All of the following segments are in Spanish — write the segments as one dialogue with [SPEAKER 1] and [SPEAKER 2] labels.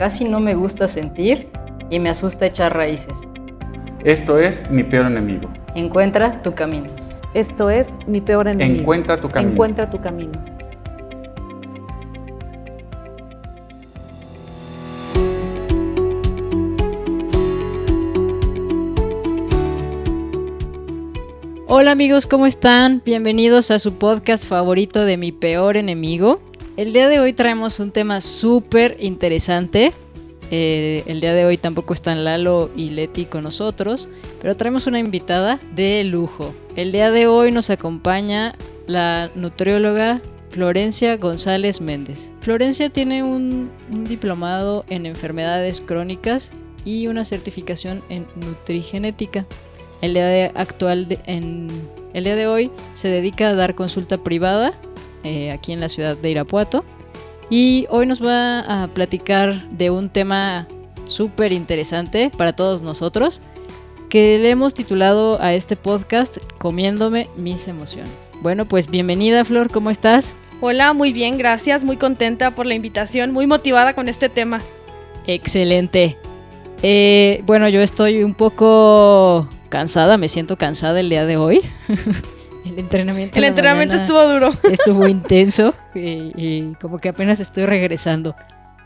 [SPEAKER 1] casi no me gusta sentir y me asusta echar raíces.
[SPEAKER 2] Esto es mi peor enemigo.
[SPEAKER 1] Encuentra tu camino.
[SPEAKER 3] Esto es mi peor enemigo.
[SPEAKER 2] Encuentra tu camino.
[SPEAKER 3] Encuentra tu camino.
[SPEAKER 1] Hola amigos, ¿cómo están? Bienvenidos a su podcast favorito de mi peor enemigo. El día de hoy traemos un tema súper interesante. Eh, el día de hoy tampoco están Lalo y Leti con nosotros, pero traemos una invitada de lujo. El día de hoy nos acompaña la nutrióloga Florencia González Méndez. Florencia tiene un, diplomado en enfermedades crónicas y una certificación en nutrigenética. El día de actual en el día de hoy se dedica a dar consulta privada eh, aquí en la ciudad de Irapuato y hoy nos va a platicar de un tema súper interesante para todos nosotros que le hemos titulado a este podcast Comiéndome mis emociones. Bueno, pues bienvenida Flor, ¿cómo estás?
[SPEAKER 4] Hola, muy bien, gracias, muy contenta por la invitación, muy motivada con este tema.
[SPEAKER 1] Excelente. Eh, bueno, yo estoy un poco cansada, me siento cansada el día de hoy. el entrenamiento.
[SPEAKER 4] El entrenamiento estuvo duro.
[SPEAKER 1] Estuvo intenso y, como que apenas estoy regresando.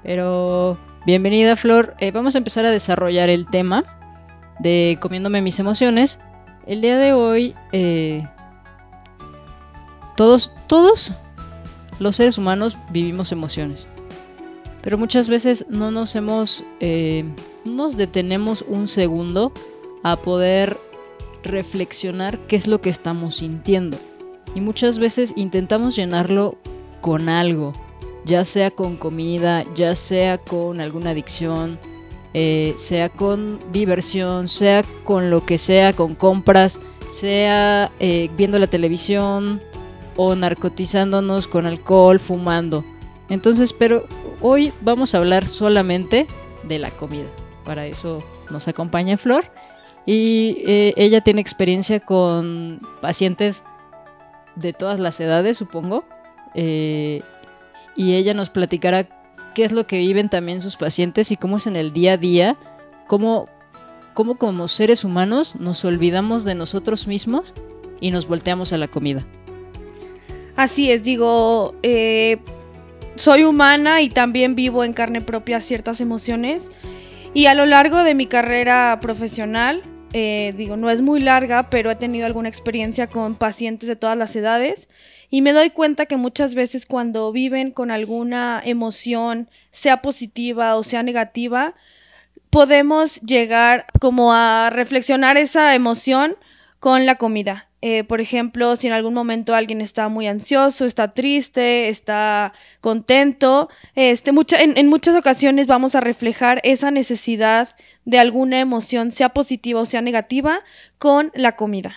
[SPEAKER 1] Pero bienvenida Flor, eh, vamos a empezar a desarrollar el tema de comiéndome mis emociones. El día de hoy, eh, todos, todos los seres humanos vivimos emociones. Pero muchas veces no nos hemos, eh, no nos detenemos un segundo a poder reflexionar qué es lo que estamos sintiendo. Y muchas veces intentamos llenarlo con algo, ya sea con comida, ya sea con alguna adicción, eh, sea con diversión, sea con lo que sea, con compras, sea eh, viendo la televisión o narcotizándonos con alcohol, fumando. Entonces, pero hoy vamos a hablar solamente de la comida. Para eso nos acompaña Flor y eh, ella tiene experiencia con pacientes de todas las edades, supongo. Eh, y ella nos platicará qué es lo que viven también sus pacientes y cómo es en el día a día, cómo, cómo como seres humanos nos olvidamos de nosotros mismos y nos volteamos a la comida.
[SPEAKER 4] Así es, digo, eh, soy humana y también vivo en carne propia ciertas emociones. Y a lo largo de mi carrera profesional eh, digo, no es muy larga, pero he tenido alguna experiencia con pacientes de todas las edades y me doy cuenta que muchas veces cuando viven con alguna emoción, sea positiva o sea negativa, podemos llegar como a reflexionar esa emoción con la comida. Eh, por ejemplo, si en algún momento alguien está muy ansioso, está triste, está contento, este, en, en, muchas ocasiones vamos a reflejar esa necesidad de alguna emoción, sea positiva o sea negativa, con la comida.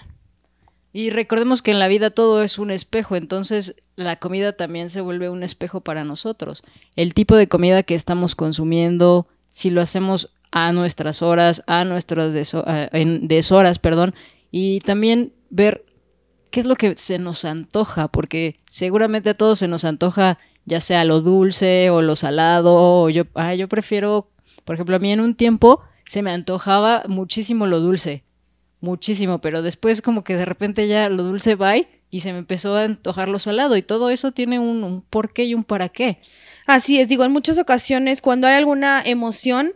[SPEAKER 1] Y recordemos que en la vida todo es un espejo, entonces la comida también se vuelve un espejo para nosotros. El tipo de comida que estamos consumiendo, si lo hacemos a nuestras horas, a nuestras deshoras, perdón, y también ver qué es lo que se nos antoja, porque seguramente a todos se nos antoja ya sea lo dulce o lo salado, o yo, ah, yo prefiero, por ejemplo, a mí en un tiempo se me antojaba muchísimo lo dulce, muchísimo, pero después como que de repente ya lo dulce va y se me empezó a antojar lo salado y todo eso tiene un, un porqué y un para qué.
[SPEAKER 4] Así es, digo, en muchas ocasiones cuando hay alguna emoción,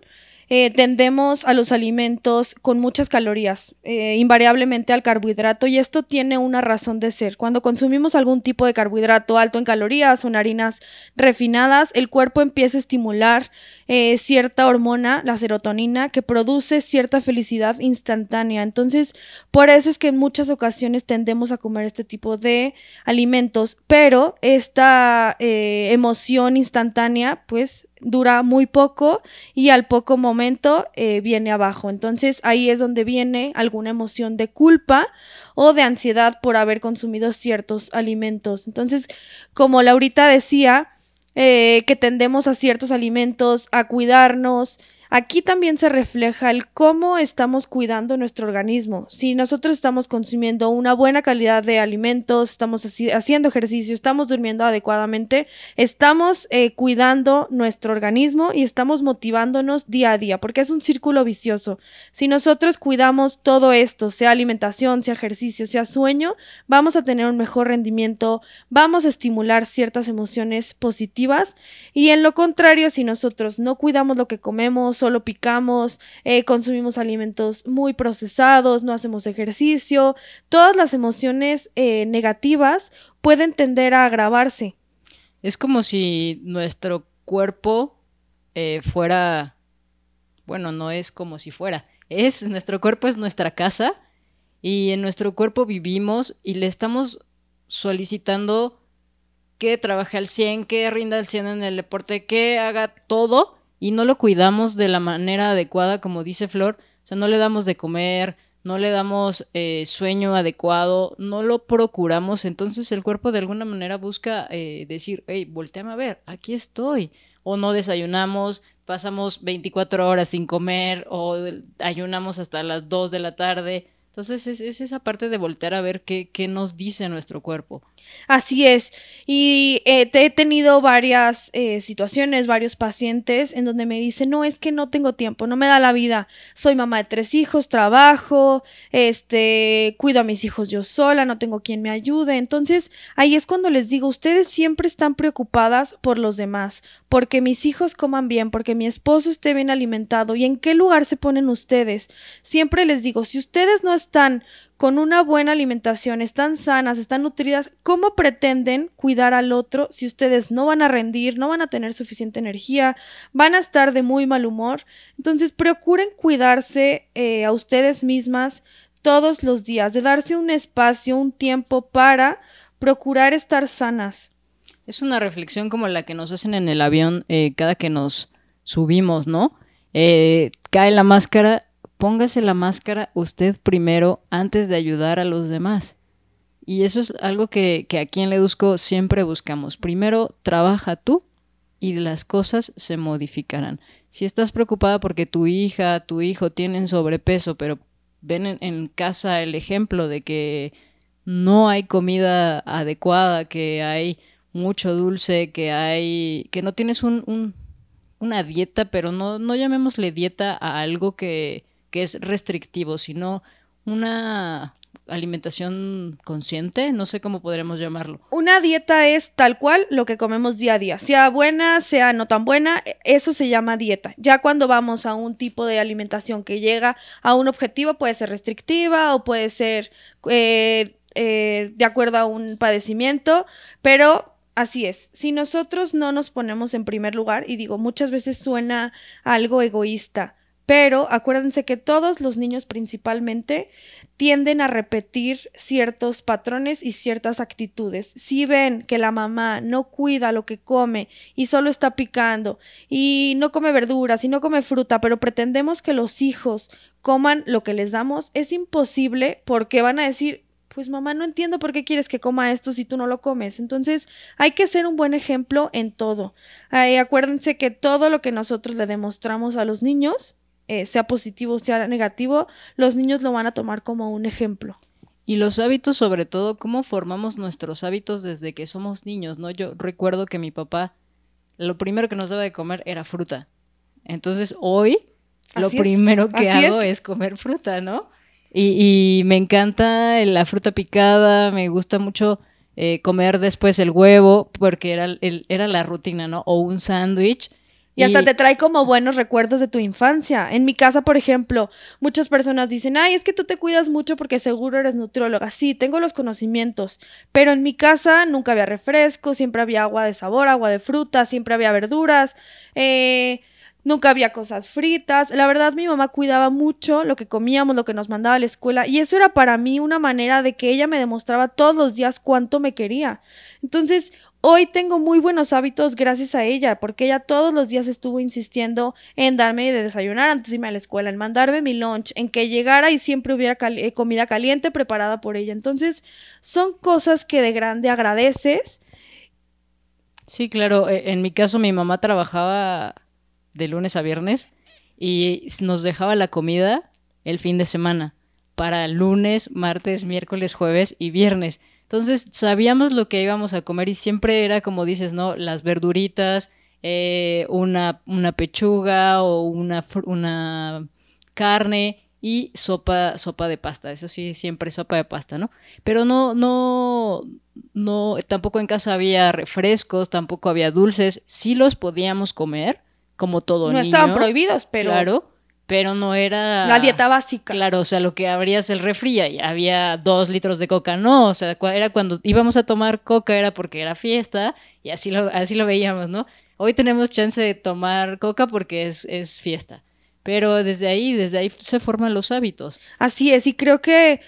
[SPEAKER 4] eh, tendemos a los alimentos con muchas calorías, eh, invariablemente al carbohidrato, y esto tiene una razón de ser. Cuando consumimos algún tipo de carbohidrato alto en calorías o en harinas refinadas, el cuerpo empieza a estimular eh, cierta hormona, la serotonina, que produce cierta felicidad instantánea. Entonces, por eso es que en muchas ocasiones tendemos a comer este tipo de alimentos, pero esta emoción instantánea, pues, dura muy poco y al poco momento eh, viene abajo. Entonces ahí es donde viene alguna emoción de culpa o de ansiedad por haber consumido ciertos alimentos. Entonces, como Laurita decía, eh, que tendemos a ciertos alimentos, a cuidarnos, Aquí también se refleja el cómo estamos cuidando nuestro organismo. Si nosotros estamos consumiendo una buena calidad de alimentos, estamos haciendo ejercicio, estamos durmiendo adecuadamente, estamos eh, cuidando nuestro organismo y estamos motivándonos día a día, porque es un círculo vicioso. Si nosotros cuidamos todo esto, sea alimentación, sea ejercicio, sea sueño, vamos a tener un mejor rendimiento, vamos a estimular ciertas emociones positivas y en lo contrario, si nosotros no cuidamos lo que comemos, solo picamos, eh, consumimos alimentos muy procesados, no hacemos ejercicio, todas las emociones eh, negativas pueden tender a agravarse.
[SPEAKER 1] Es como si nuestro cuerpo eh, fuera, bueno, no es como si fuera, es, nuestro cuerpo es nuestra casa y en nuestro cuerpo vivimos y le estamos solicitando que trabaje al 100, que rinda al 100 en el deporte, que haga todo y no lo cuidamos de la manera adecuada, como dice Flor, o sea, no le damos de comer, no le damos eh, sueño adecuado, no lo procuramos, entonces el cuerpo de alguna manera busca eh, decir, hey, volteame a ver, aquí estoy. O no desayunamos, pasamos 24 horas sin comer, o ayunamos hasta las 2 de la tarde. Entonces es, es, esa parte de voltear a ver qué, qué, nos dice nuestro cuerpo.
[SPEAKER 4] Así es. Y eh, te he tenido varias eh, situaciones, varios pacientes en donde me dicen, no, es que no tengo tiempo, no me da la vida. Soy mamá de tres hijos, trabajo, este, cuido a mis hijos yo sola, no tengo quien me ayude. Entonces ahí es cuando les digo, ustedes siempre están preocupadas por los demás, porque mis hijos coman bien, porque mi esposo esté bien alimentado. ¿Y en qué lugar se ponen ustedes? Siempre les digo, si ustedes no están con una buena alimentación, están sanas, están nutridas, ¿cómo pretenden cuidar al otro si ustedes no van a rendir, no van a tener suficiente energía, van a estar de muy mal humor? Entonces, procuren cuidarse eh, a ustedes mismas todos los días, de darse un espacio, un tiempo para procurar estar sanas.
[SPEAKER 1] Es una reflexión como la que nos hacen en el avión eh, cada que nos subimos, ¿no? Eh, cae la máscara póngase la máscara usted primero antes de ayudar a los demás. Y eso es algo que, aquí en Ledusco siempre buscamos. Primero, trabaja tú y las cosas se modificarán. Si estás preocupada porque tu hija, tu hijo tienen sobrepeso, pero ven en, casa el ejemplo de que no hay comida adecuada, que hay mucho dulce, que hay. que no tienes un, una dieta, pero no, no llamémosle dieta a algo que, que es restrictivo, sino una alimentación consciente, no sé cómo podremos llamarlo.
[SPEAKER 4] Una dieta es tal cual lo que comemos día a día, sea buena, sea no tan buena, e, eso se llama dieta. Ya cuando vamos a un tipo de alimentación que llega a un objetivo, puede ser restrictiva o puede ser eh, eh, de acuerdo a un padecimiento, pero Así es, si nosotros no nos ponemos en primer lugar, y digo, muchas veces suena algo egoísta, pero acuérdense que todos los niños principalmente tienden a repetir ciertos patrones y ciertas actitudes. Si ven que la mamá no cuida lo que come y solo está picando y no come verduras y no come fruta, pero pretendemos que los hijos coman lo que les damos, es imposible porque van a decir, pues mamá, no entiendo por qué quieres que coma esto si tú no lo comes. Entonces, hay que ser un buen ejemplo en todo. acuérdense que todo lo que nosotros le demostramos a los niños eh, sea positivo, sea negativo, los niños lo van a tomar como un ejemplo.
[SPEAKER 1] Y los hábitos, sobre todo, cómo formamos nuestros hábitos desde que somos niños, ¿no? Yo recuerdo que mi papá, lo primero que nos daba de comer era fruta. Entonces, hoy, lo primero que hago es. comer fruta, ¿no? Y, me encanta la fruta picada, me gusta mucho eh, comer después el huevo, porque era, era la rutina, ¿no? O un sándwich
[SPEAKER 4] y hasta te trae como buenos recuerdos de tu infancia. En mi casa, por ejemplo, muchas personas dicen, ay, es que tú te cuidas mucho porque seguro eres nutrióloga. Sí, tengo los conocimientos, pero en mi casa nunca había refresco, siempre había agua de sabor, agua de fruta, siempre había verduras. Eh, Nunca había cosas fritas. La verdad, mi mamá cuidaba mucho lo que comíamos, lo que nos mandaba a la escuela. Y eso era para mí una manera de que ella me demostraba todos los días cuánto me quería. Entonces, hoy tengo muy buenos hábitos gracias a ella, porque ella todos los días estuvo insistiendo en darme de desayunar antes de irme a la escuela, en mandarme mi lunch, en que llegara y siempre hubiera eh, comida caliente preparada por ella. Entonces, son cosas que de grande agradeces.
[SPEAKER 1] Sí, claro. E, en mi caso, mi mamá trabajaba de lunes a viernes y nos dejaba la comida el fin de semana para lunes, martes, miércoles, jueves y viernes. Entonces sabíamos lo que íbamos a comer y siempre era como dices, ¿no? Las verduritas, eh, una, una, pechuga o una, una carne y sopa, sopa de pasta. Eso sí, siempre sopa de pasta, ¿no? Pero no, no, no, tampoco en casa había refrescos, tampoco había dulces. Sí los podíamos comer, como todo
[SPEAKER 4] no estaban prohibidos, pero.
[SPEAKER 1] Claro, pero no era.
[SPEAKER 4] La dieta básica.
[SPEAKER 1] Claro, o sea, lo que abrías el refri y había dos litros de coca. No, o sea, era cuando íbamos a tomar coca era porque era fiesta y así lo, así lo veíamos, ¿no? Hoy tenemos chance de tomar coca porque es, es fiesta. Pero desde ahí, desde ahí se forman los hábitos.
[SPEAKER 4] Así es, y creo que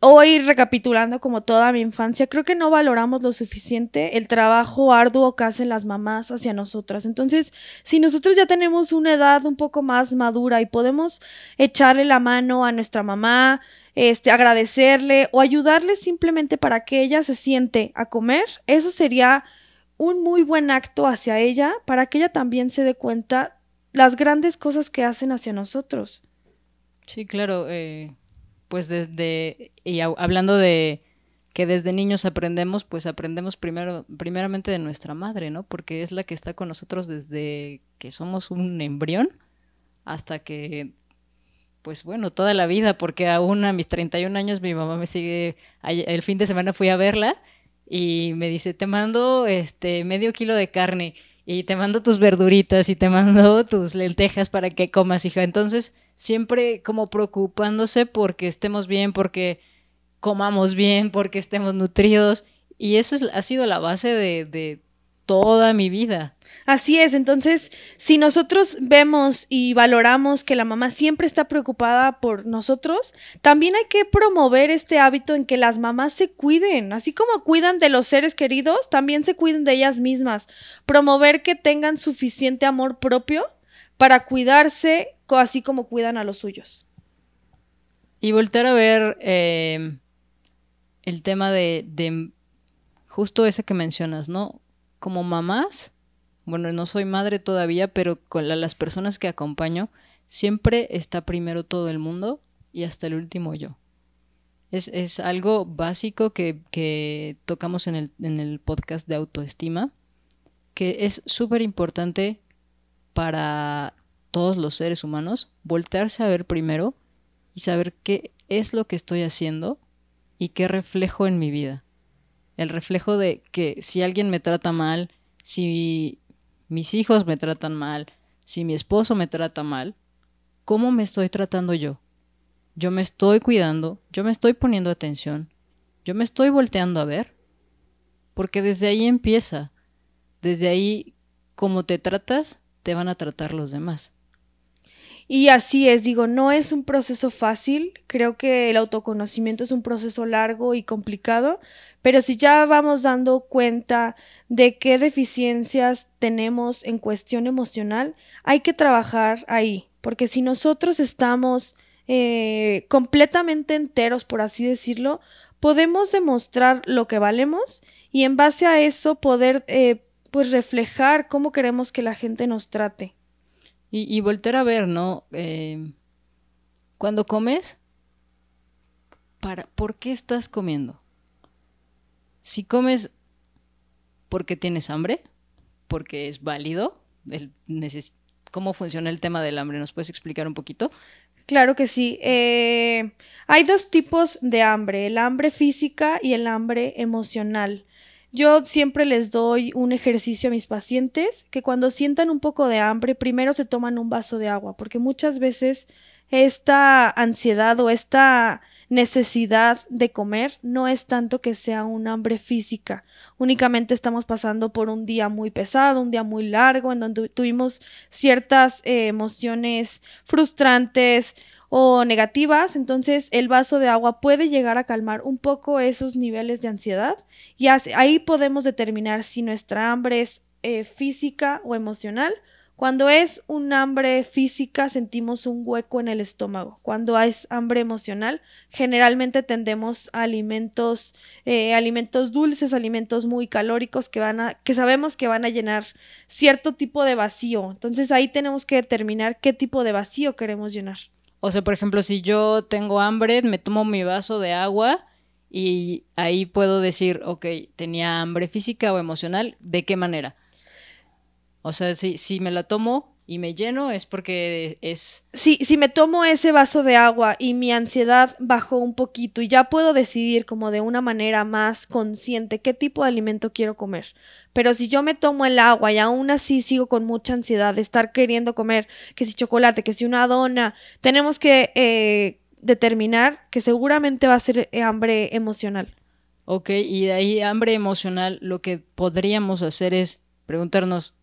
[SPEAKER 4] hoy recapitulando como toda mi infancia, creo que no valoramos lo suficiente el trabajo arduo que hacen las mamás hacia nosotras. Entonces, si nosotros ya tenemos una edad un poco más madura y podemos echarle la mano a nuestra mamá, este, agradecerle o ayudarle simplemente para que ella se siente a comer, eso sería un muy buen acto hacia ella para que ella también se dé cuenta las grandes cosas que hacen hacia nosotros.
[SPEAKER 1] Sí, claro. Eh, pues desde, y hablando de que desde niños aprendemos, pues aprendemos primero, primeramente de nuestra madre, ¿no? Porque es la que está con nosotros desde que somos un embrión hasta que, pues bueno, toda la vida, porque aún a mis 31 años mi mamá me sigue, el fin de semana fui a verla y me dice, te mando este medio kilo de carne y te mando tus verduritas y te mando tus lentejas para que comas, hija. Entonces, siempre como preocupándose porque estemos bien, porque comamos bien, porque estemos nutridos. Y eso es, ha sido la base de, de toda mi vida.
[SPEAKER 4] Así es, entonces, si nosotros vemos y valoramos que la mamá siempre está preocupada por nosotros, también hay que promover este hábito en que las mamás se cuiden, así como cuidan de los seres queridos, también se cuiden de ellas mismas, promover que tengan suficiente amor propio para cuidarse así como cuidan a los suyos.
[SPEAKER 1] Y volver a ver eh, el tema de, de justo ese que mencionas, ¿no? Como mamás, bueno, no soy madre todavía, pero con las personas que acompaño, siempre está primero todo el mundo y hasta el último yo. Es, algo básico que, que tocamos en el, en el, podcast de autoestima, que es súper importante para todos los seres humanos, voltearse a ver primero y saber qué es lo que estoy haciendo y qué reflejo en mi vida. El reflejo de que si alguien me trata mal, si mis hijos me tratan mal, si mi esposo me trata mal, ¿cómo me estoy tratando yo? Yo me estoy cuidando, yo me estoy poniendo atención, yo me estoy volteando a ver, porque desde ahí empieza, desde ahí, como te tratas, te van a tratar los demás.
[SPEAKER 4] Y así es, digo, no es un proceso fácil, creo que el autoconocimiento es un proceso largo y complicado, pero si ya vamos dando cuenta de qué deficiencias tenemos en cuestión emocional, hay que trabajar ahí, porque si nosotros estamos eh, completamente enteros, por así decirlo, podemos demostrar lo que valemos y en base a eso poder eh, pues reflejar cómo queremos que la gente nos trate.
[SPEAKER 1] Y, y volver a ver, ¿no? Eh, cuando comes, para, ¿por qué estás comiendo? Si comes porque tienes hambre, porque es válido, ¿cómo funciona el tema del hambre? ¿Nos puedes explicar un poquito?
[SPEAKER 4] Claro que sí. Eh, hay dos tipos de hambre, el hambre física y el hambre emocional. Yo siempre les doy un ejercicio a mis pacientes que cuando sientan un poco de hambre, primero se toman un vaso de agua, porque muchas veces esta ansiedad o esta necesidad de comer no es tanto que sea un hambre física, únicamente estamos pasando por un día muy pesado, un día muy largo, en donde tuvimos ciertas eh, emociones frustrantes o negativas, entonces el vaso de agua puede llegar a calmar un poco esos niveles de ansiedad y ahí podemos determinar si nuestra hambre es eh, física o emocional. Cuando es un hambre física sentimos un hueco en el estómago. Cuando es hambre emocional, generalmente tendemos alimentos, eh, alimentos dulces, alimentos muy calóricos que van a, que sabemos que van a llenar cierto tipo de vacío. Entonces ahí tenemos que determinar qué tipo de vacío queremos llenar.
[SPEAKER 1] O sea, por ejemplo, si yo tengo hambre, me tomo mi vaso de agua y ahí puedo decir, ok, tenía hambre física o emocional, ¿de qué manera? O sea, si, si me la tomo y me lleno es porque es...
[SPEAKER 4] Si, si me tomo ese vaso de agua y mi ansiedad bajó un poquito y ya puedo decidir como de una manera más consciente qué tipo de alimento quiero comer. Pero si yo me tomo el agua y aún así sigo con mucha ansiedad de estar queriendo comer, que si chocolate, que si una dona, tenemos que eh, determinar que seguramente va a ser eh, hambre emocional.
[SPEAKER 1] Ok, y de ahí hambre emocional lo que podríamos hacer es preguntarnos,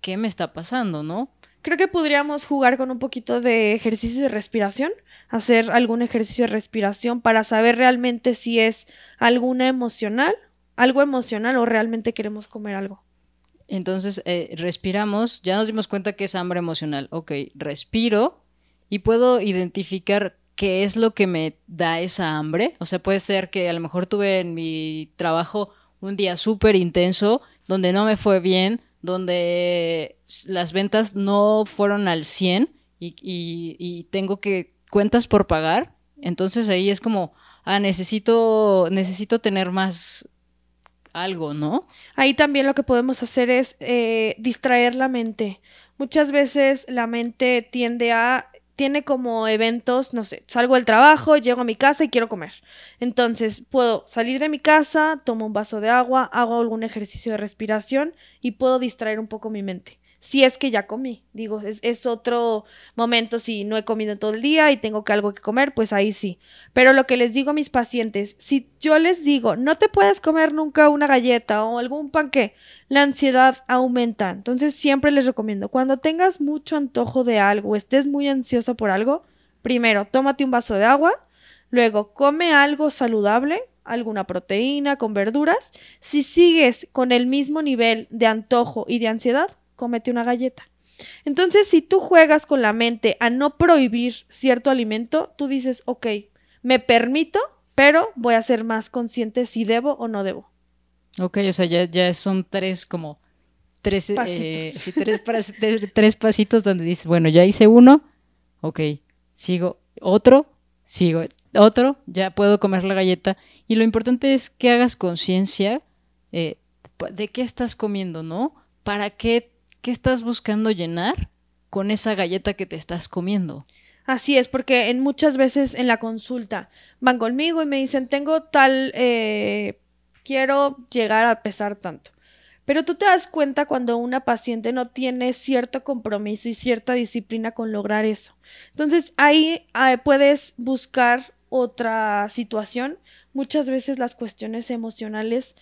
[SPEAKER 1] ¿qué me está pasando, no?
[SPEAKER 4] Creo que podríamos jugar con un poquito de ejercicio de respiración, hacer algún ejercicio de respiración para saber realmente si es alguna emocional, algo emocional o realmente queremos comer algo.
[SPEAKER 1] Entonces, eh, respiramos, ya nos dimos cuenta que es hambre emocional. Ok, respiro y puedo identificar qué es lo que me da esa hambre. O sea, puede ser que a lo mejor tuve en mi trabajo un día súper intenso, donde no me fue bien, donde las ventas no fueron al 100 y, tengo que cuentas por pagar. Entonces ahí es como, ah, necesito, necesito tener más algo, ¿no?
[SPEAKER 4] Ahí también lo que podemos hacer es eh, distraer la mente. Muchas veces la mente tiende a tiene como eventos, no sé, salgo del trabajo, llego a mi casa y quiero comer. Entonces puedo salir de mi casa, tomo un vaso de agua, hago algún ejercicio de respiración y puedo distraer un poco mi mente si es que ya comí. Digo, es, otro momento si no he comido todo el día y tengo algo que comer, pues ahí sí. Pero lo que les digo a mis pacientes, si yo les digo, no te puedes comer nunca una galleta o algún panque, la ansiedad aumenta. Entonces siempre les recomiendo, cuando tengas mucho antojo de algo, estés muy ansioso por algo, primero tómate un vaso de agua, luego come algo saludable, alguna proteína con verduras. Si sigues con el mismo nivel de antojo y de ansiedad, cómete una galleta. Entonces, si tú juegas con la mente a no prohibir cierto alimento, tú dices, ok, me permito, pero voy a ser más consciente si debo o no debo.
[SPEAKER 1] Ok, o sea, ya, son tres como tres, eh, pasitos. tres, pasitos donde dices, bueno, ya hice uno, ok, sigo otro, sigo otro, ya puedo comer la galleta. Y lo importante es que hagas conciencia eh, de qué estás comiendo, ¿no? ¿Para qué ¿qué estás buscando llenar con esa galleta que te estás comiendo?
[SPEAKER 4] Así es, porque en muchas veces en la consulta van conmigo y me dicen, tengo tal, eh, quiero llegar a pesar tanto. Pero tú te das cuenta cuando una paciente no tiene cierto compromiso y cierta disciplina con lograr eso. Entonces ahí eh, puedes buscar otra situación. Muchas veces las cuestiones emocionales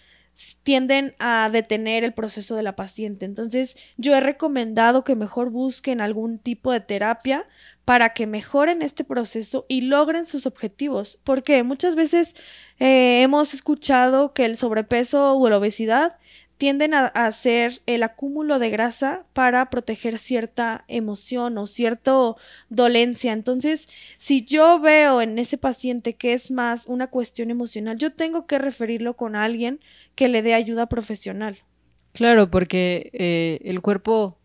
[SPEAKER 4] tienden a detener el proceso de la paciente. Entonces, yo he recomendado que mejor busquen algún tipo de terapia para que mejoren este proceso y logren sus objetivos. Porque muchas veces eh, hemos escuchado que el sobrepeso o la obesidad tienden a, hacer el acúmulo de grasa para proteger cierta emoción o cierta dolencia. Entonces, si yo veo en ese paciente que es más una cuestión emocional, yo tengo que referirlo con alguien que le dé ayuda profesional.
[SPEAKER 1] Claro, porque eh, el cuerpo,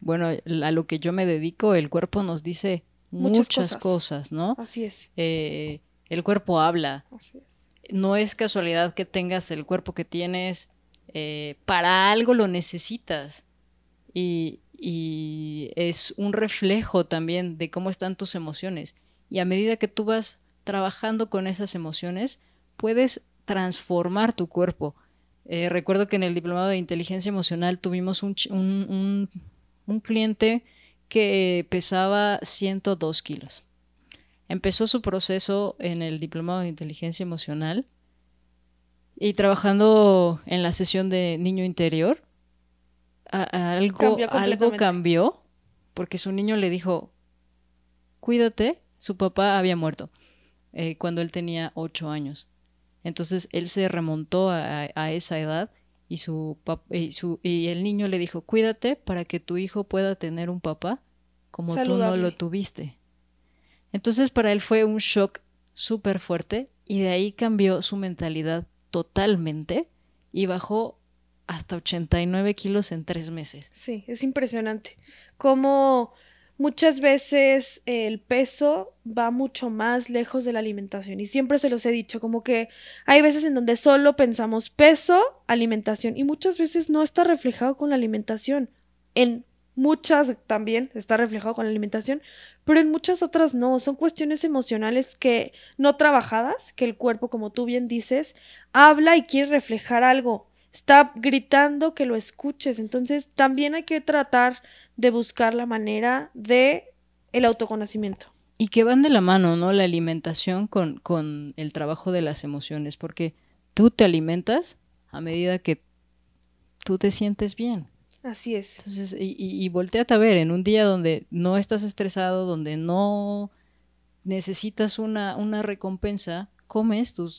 [SPEAKER 1] bueno, a lo que yo me dedico, el cuerpo nos dice muchas, cosas. ¿no?
[SPEAKER 4] Así es.
[SPEAKER 1] Eh, el cuerpo habla. Así es. No es casualidad que tengas el cuerpo que tienes eh, para algo lo necesitas. Y, es un reflejo también de cómo están tus emociones. Y a medida que tú vas trabajando con esas emociones, puedes transformar tu cuerpo. Eh, recuerdo que en el diplomado de inteligencia emocional tuvimos un, un, un, cliente que pesaba 102 kilos. Empezó su proceso en el diplomado de inteligencia emocional y trabajando en la sesión de niño interior, algo, cambió algo cambió porque su niño le dijo, cuídate, su papá había muerto eh, cuando él tenía ocho años. Entonces él se remontó a, a esa edad y, su, y, su, y el niño le dijo, cuídate para que tu hijo pueda tener un papá como tú no lo tuviste. Entonces para él fue un shock súper fuerte y de ahí cambió su mentalidad totalmente y bajó hasta 89 kilos en tres meses.
[SPEAKER 4] Sí, es impresionante. Como muchas veces el peso va mucho más lejos de la alimentación y siempre se los he dicho, como que hay veces en donde solo pensamos peso, alimentación y muchas veces no está reflejado con la alimentación. En muchas también está reflejado con la alimentación, pero en muchas otras no, son cuestiones emocionales que no trabajadas, que el cuerpo, como tú bien dices, habla y quiere reflejar algo, está gritando que lo escuches, entonces también hay que tratar de buscar la manera de el autoconocimiento.
[SPEAKER 1] Y que van de la mano, ¿no? La alimentación con, con el trabajo de las emociones, porque tú te alimentas a medida que tú te sientes bien.
[SPEAKER 4] Así es.
[SPEAKER 1] Entonces, y, y, volteate a ver, en un día donde no estás estresado, donde no necesitas una, una recompensa, comes tu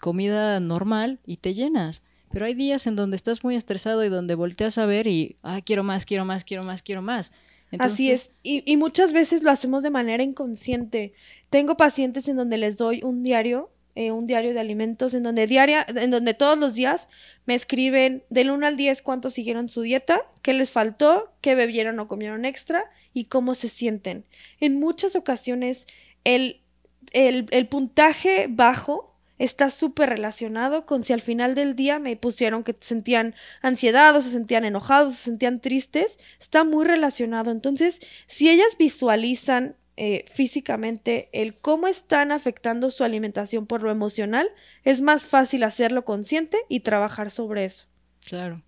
[SPEAKER 1] comida normal y te llenas. Pero hay días en donde estás muy estresado y donde volteas a ver y, ah, quiero más, quiero más, quiero más, quiero más.
[SPEAKER 4] Así es, y, y, muchas veces lo hacemos de manera inconsciente. Tengo pacientes en donde les doy un diario eh, un diario de alimentos en donde diaria, en donde todos los días me escriben del 1 al 10 cuánto siguieron su dieta, qué les faltó, qué bebieron o comieron extra y cómo se sienten. En muchas ocasiones el, el, el puntaje bajo está súper relacionado con si al final del día me pusieron que sentían ansiedad o se sentían enojados, se sentían tristes, está muy relacionado. Entonces, si ellas visualizan eh, físicamente el cómo están afectando su alimentación por lo emocional, es más fácil hacerlo consciente y trabajar sobre eso.
[SPEAKER 1] Claro.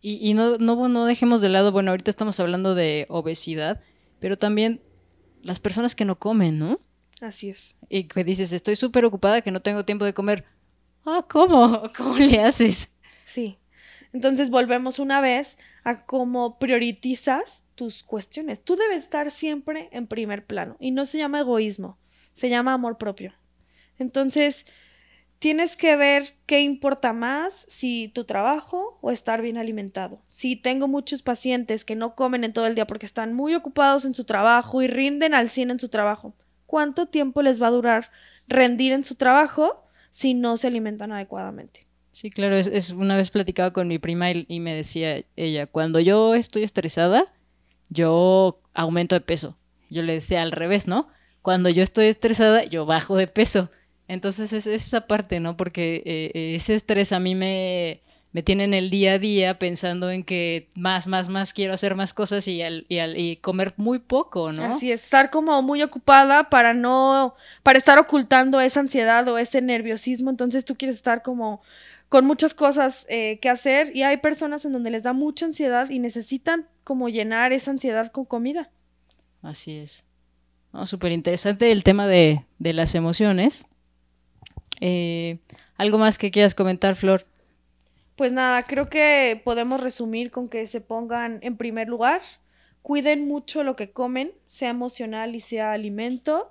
[SPEAKER 1] Y, y no, no, no dejemos de lado, bueno, ahorita estamos hablando de obesidad, pero también las personas que no comen, ¿no?
[SPEAKER 4] Así es.
[SPEAKER 1] Y que dices, estoy súper ocupada que no tengo tiempo de comer. Ah, ¿cómo? ¿Cómo le haces?
[SPEAKER 4] Sí. Entonces volvemos una vez a cómo priorizas tus cuestiones. Tú debes estar siempre en primer plano y no se llama egoísmo, se llama amor propio. Entonces, tienes que ver qué importa más, si tu trabajo o estar bien alimentado. Si tengo muchos pacientes que no comen en todo el día porque están muy ocupados en su trabajo y rinden al 100 en su trabajo, ¿cuánto tiempo les va a durar rendir en su trabajo si no se alimentan adecuadamente?
[SPEAKER 1] Sí, claro, es, una vez platicaba con mi prima y me decía ella, cuando yo estoy estresada, yo aumento de peso. Yo le decía al revés, ¿no? Cuando yo estoy estresada, yo bajo de peso. Entonces es, esa parte, ¿no? Porque eh, ese estrés a mí me, me tiene en el día a día pensando en que más, más, más quiero hacer más cosas y comer muy poco, ¿no?
[SPEAKER 4] Así es, estar como muy ocupada para no, para estar ocultando esa ansiedad o ese nerviosismo. Entonces tú quieres estar como con muchas cosas eh, que hacer y hay personas en donde les da mucha ansiedad y necesitan como llenar esa ansiedad con comida.
[SPEAKER 1] Así es. No, Súper interesante el tema de, de las emociones. Eh, ¿Algo más que quieras comentar, Flor?
[SPEAKER 4] Pues nada, creo que podemos resumir con que se pongan en primer lugar, cuiden mucho lo que comen, sea emocional y sea alimento,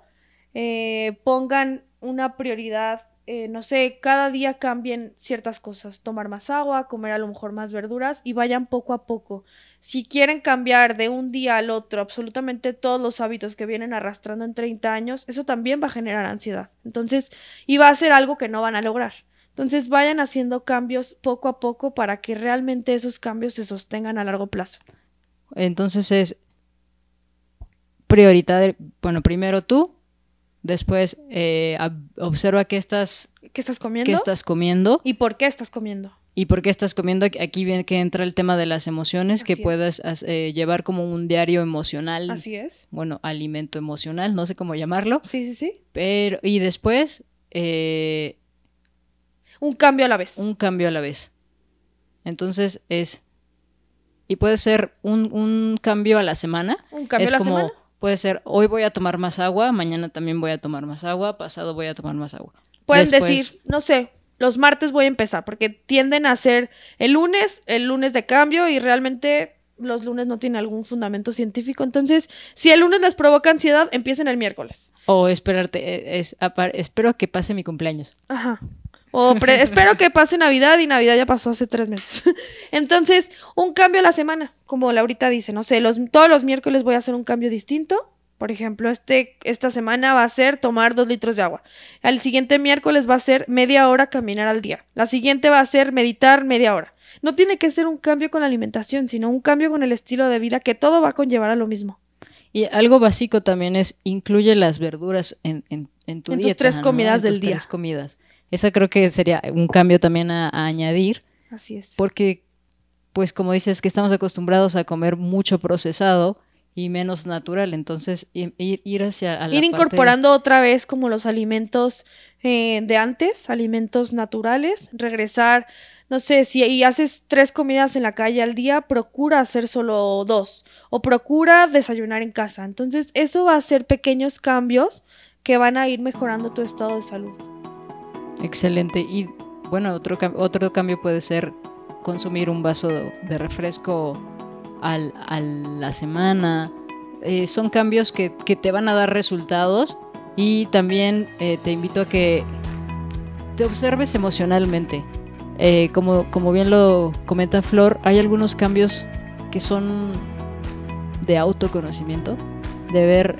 [SPEAKER 4] eh, pongan una prioridad eh, no sé, cada día cambien ciertas cosas, tomar más agua, comer a lo mejor más verduras y vayan poco a poco. Si quieren cambiar de un día al otro absolutamente todos los hábitos que vienen arrastrando en 30 años, eso también va a generar ansiedad. Entonces, y va a ser algo que no van a lograr. Entonces, vayan haciendo cambios poco a poco para que realmente esos cambios se sostengan a largo plazo.
[SPEAKER 1] Entonces es prioritario, bueno, primero tú, Después eh, observa qué estás,
[SPEAKER 4] ¿Qué estás comiendo?
[SPEAKER 1] qué estás comiendo
[SPEAKER 4] y por qué estás comiendo.
[SPEAKER 1] y por qué estás comiendo. Aquí viene que entra el tema de las emociones, que
[SPEAKER 4] Así
[SPEAKER 1] puedas as- eh, llevar como un diario emocional,
[SPEAKER 4] Así es.
[SPEAKER 1] bueno, alimento emocional, no sé cómo llamarlo.
[SPEAKER 4] Sí, sí, sí.
[SPEAKER 1] Pero, y después, eh,
[SPEAKER 4] Un cambio a la vez.
[SPEAKER 1] un cambio a la vez. Entonces es. Y puede ser un, un cambio a la semana.
[SPEAKER 4] Un cambio
[SPEAKER 1] es
[SPEAKER 4] a la
[SPEAKER 1] como,
[SPEAKER 4] semana.
[SPEAKER 1] Puede ser, hoy voy a tomar más agua, mañana también voy a tomar más agua, pasado voy a tomar más agua.
[SPEAKER 4] Pueden
[SPEAKER 1] Después-
[SPEAKER 4] decir, no sé, los martes voy a empezar, porque tienden a ser el lunes, el lunes de cambio y realmente los lunes no tienen algún fundamento científico. Entonces, si el lunes les provoca ansiedad, empiecen el miércoles.
[SPEAKER 1] O esperarte, eh, es, apar- espero que pase mi cumpleaños.
[SPEAKER 4] Ajá. O pre- espero que pase Navidad y Navidad ya pasó hace tres meses. Entonces, un cambio a la semana, como Laurita dice, no sé, los, todos los miércoles voy a hacer un cambio distinto. Por ejemplo, este, esta semana va a ser tomar dos litros de agua. Al siguiente miércoles va a ser media hora caminar al día. La siguiente va a ser meditar media hora. No tiene que ser un cambio con la alimentación, sino un cambio con el estilo de vida que todo va a conllevar a lo mismo.
[SPEAKER 1] Y algo básico también es incluye las verduras en, en, en tu
[SPEAKER 4] En tus tres
[SPEAKER 1] ¿no?
[SPEAKER 4] comidas
[SPEAKER 1] En
[SPEAKER 4] del
[SPEAKER 1] tus
[SPEAKER 4] día.
[SPEAKER 1] tres comidas. Esa creo que sería un cambio también a, a añadir,
[SPEAKER 4] Así es.
[SPEAKER 1] porque, pues como dices, que estamos acostumbrados a comer mucho procesado y menos natural. Entonces, ir, ir hacia a la
[SPEAKER 4] Ir
[SPEAKER 1] parte-
[SPEAKER 4] incorporando otra vez como los alimentos eh, de antes, alimentos naturales, regresar, no sé, si y haces tres comidas en la calle al día, procura hacer solo dos o procura desayunar en casa. Entonces, eso va a ser pequeños cambios que van a ir mejorando tu estado de salud.
[SPEAKER 1] Excelente. Y bueno, otro, otro cambio puede ser consumir un vaso de refresco al, a la semana. Eh, son cambios que, que te van a dar resultados y también eh, te invito a que te observes emocionalmente. Eh, como, como bien lo comenta Flor, hay algunos cambios que son de autoconocimiento, de ver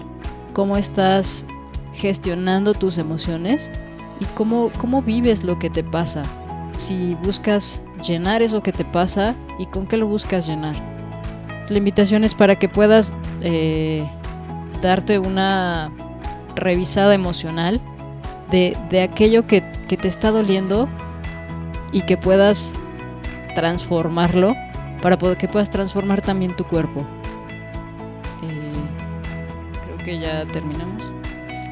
[SPEAKER 1] cómo estás gestionando tus emociones y cómo, cómo vives lo que te pasa. Si buscas llenar eso que te pasa y con qué lo buscas llenar. La invitación es para que puedas eh, darte una revisada emocional de, de aquello que, que te está doliendo y que puedas transformarlo para que puedas transformar también tu cuerpo. Eh, creo que ya terminamos.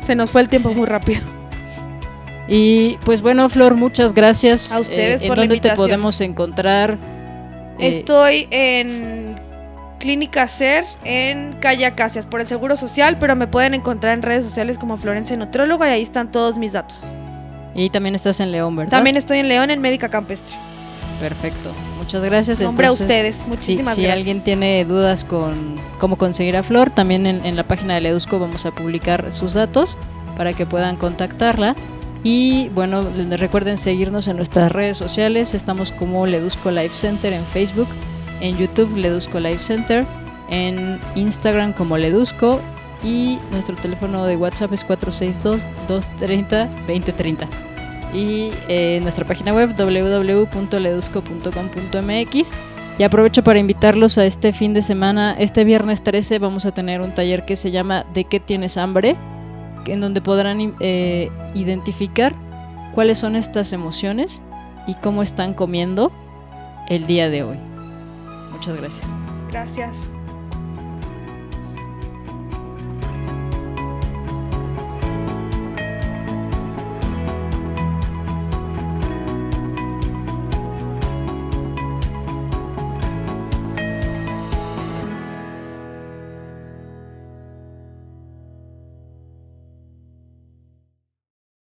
[SPEAKER 4] Se nos fue el tiempo muy rápido.
[SPEAKER 1] Y pues bueno, Flor, muchas gracias.
[SPEAKER 4] A ustedes
[SPEAKER 1] ¿En
[SPEAKER 4] por la
[SPEAKER 1] dónde te
[SPEAKER 4] invitación.
[SPEAKER 1] podemos encontrar? Eh,
[SPEAKER 4] Estoy en Clínica Ser en Calle Acacias por el Seguro Social, pero me pueden encontrar en redes sociales como Florencia Nutróloga y ahí están todos mis datos.
[SPEAKER 1] y también estás en León, ¿verdad?
[SPEAKER 4] También estoy en León en Médica Campestre.
[SPEAKER 1] Perfecto. Muchas gracias.
[SPEAKER 4] Nombre a ustedes.
[SPEAKER 1] Si,
[SPEAKER 4] Muchísimas
[SPEAKER 1] si
[SPEAKER 4] gracias.
[SPEAKER 1] alguien tiene dudas con cómo conseguir a Flor, también en, en la página de Ledusco vamos a publicar sus datos para que puedan contactarla. Y bueno, recuerden seguirnos en nuestras redes sociales. Estamos como Ledusco Life Center en Facebook, en YouTube Ledusco Life Center, en Instagram como Ledusco y nuestro teléfono de WhatsApp es 462-230-2030. Y eh, nuestra página web www.ledusco.com.mx. Y aprovecho para invitarlos a este fin de semana. Este viernes 13 vamos a tener un taller que se llama ¿De qué tienes hambre? En donde podrán eh, identificar cuáles son estas emociones y cómo están comiendo el día de hoy. Muchas gracias.
[SPEAKER 4] Gracias.